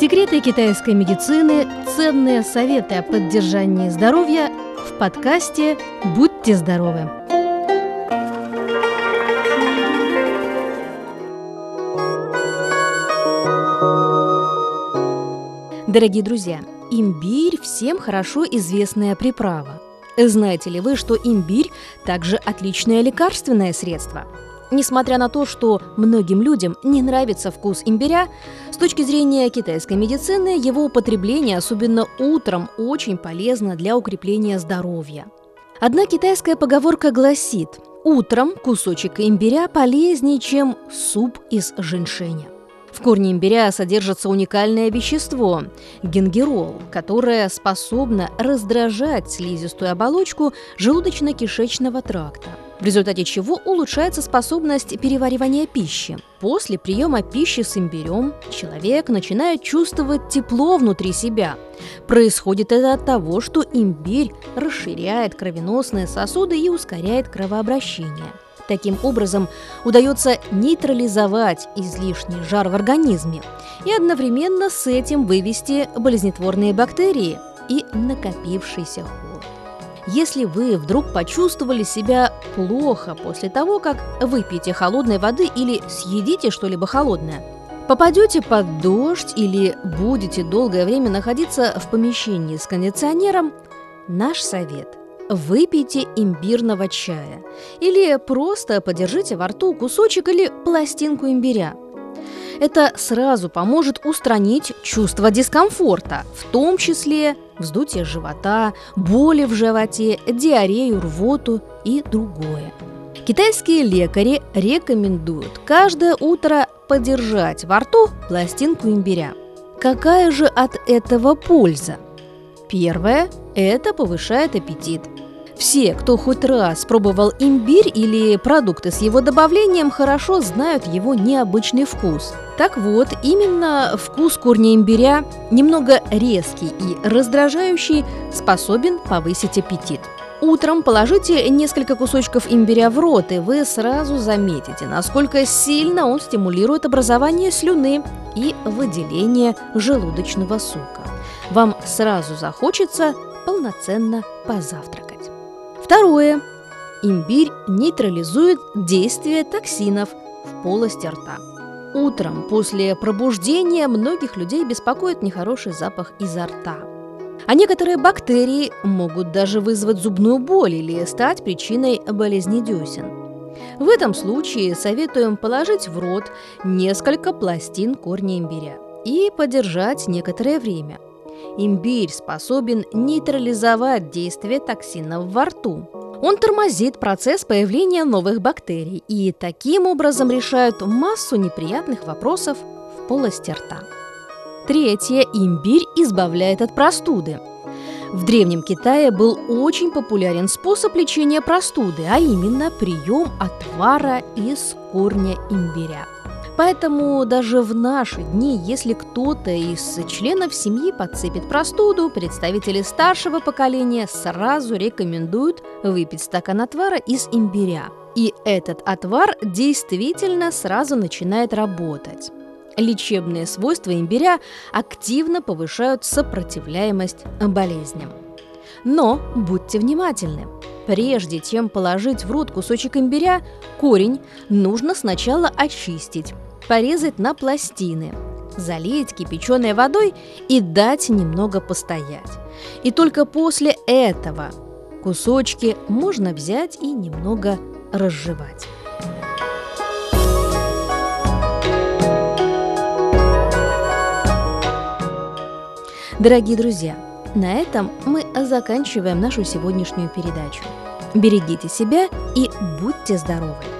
Секреты китайской медицины, ценные советы о поддержании здоровья в подкасте «Будьте здоровы». Дорогие друзья, имбирь всем хорошо известная приправа. Знаете ли вы, что имбирь также отличное лекарственное средство – Несмотря на то, что многим людям не нравится вкус имбиря, с точки зрения китайской медицины его употребление, особенно утром, очень полезно для укрепления здоровья. Одна китайская поговорка гласит «Утром кусочек имбиря полезнее, чем суп из женьшеня». В корне имбиря содержится уникальное вещество – генгерол, которое способно раздражать слизистую оболочку желудочно-кишечного тракта – в результате чего улучшается способность переваривания пищи. После приема пищи с имбирем человек начинает чувствовать тепло внутри себя. Происходит это от того, что имбирь расширяет кровеносные сосуды и ускоряет кровообращение. Таким образом, удается нейтрализовать излишний жар в организме и одновременно с этим вывести болезнетворные бактерии и накопившийся холод. Если вы вдруг почувствовали себя плохо после того, как выпьете холодной воды или съедите что-либо холодное, попадете под дождь или будете долгое время находиться в помещении с кондиционером, наш совет – выпейте имбирного чая или просто подержите во рту кусочек или пластинку имбиря – это сразу поможет устранить чувство дискомфорта, в том числе вздутие живота, боли в животе, диарею, рвоту и другое. Китайские лекари рекомендуют каждое утро подержать во рту пластинку имбиря. Какая же от этого польза? Первое – это повышает аппетит – все, кто хоть раз пробовал имбирь или продукты с его добавлением, хорошо знают его необычный вкус. Так вот, именно вкус корня имбиря, немного резкий и раздражающий, способен повысить аппетит. Утром положите несколько кусочков имбиря в рот, и вы сразу заметите, насколько сильно он стимулирует образование слюны и выделение желудочного сока. Вам сразу захочется полноценно позавтракать. Второе. Имбирь нейтрализует действие токсинов в полости рта. Утром после пробуждения многих людей беспокоит нехороший запах изо рта. А некоторые бактерии могут даже вызвать зубную боль или стать причиной болезни десен. В этом случае советуем положить в рот несколько пластин корня имбиря и подержать некоторое время – Имбирь способен нейтрализовать действие токсинов во рту. Он тормозит процесс появления новых бактерий и таким образом решает массу неприятных вопросов в полости рта. Третье. Имбирь избавляет от простуды. В Древнем Китае был очень популярен способ лечения простуды, а именно прием отвара из корня имбиря. Поэтому даже в наши дни, если кто-то из членов семьи подцепит простуду, представители старшего поколения сразу рекомендуют выпить стакан отвара из имбиря. И этот отвар действительно сразу начинает работать. Лечебные свойства имбиря активно повышают сопротивляемость болезням. Но будьте внимательны. Прежде чем положить в рот кусочек имбиря, корень нужно сначала очистить порезать на пластины, залить кипяченой водой и дать немного постоять. И только после этого кусочки можно взять и немного разжевать. Дорогие друзья, на этом мы заканчиваем нашу сегодняшнюю передачу. Берегите себя и будьте здоровы!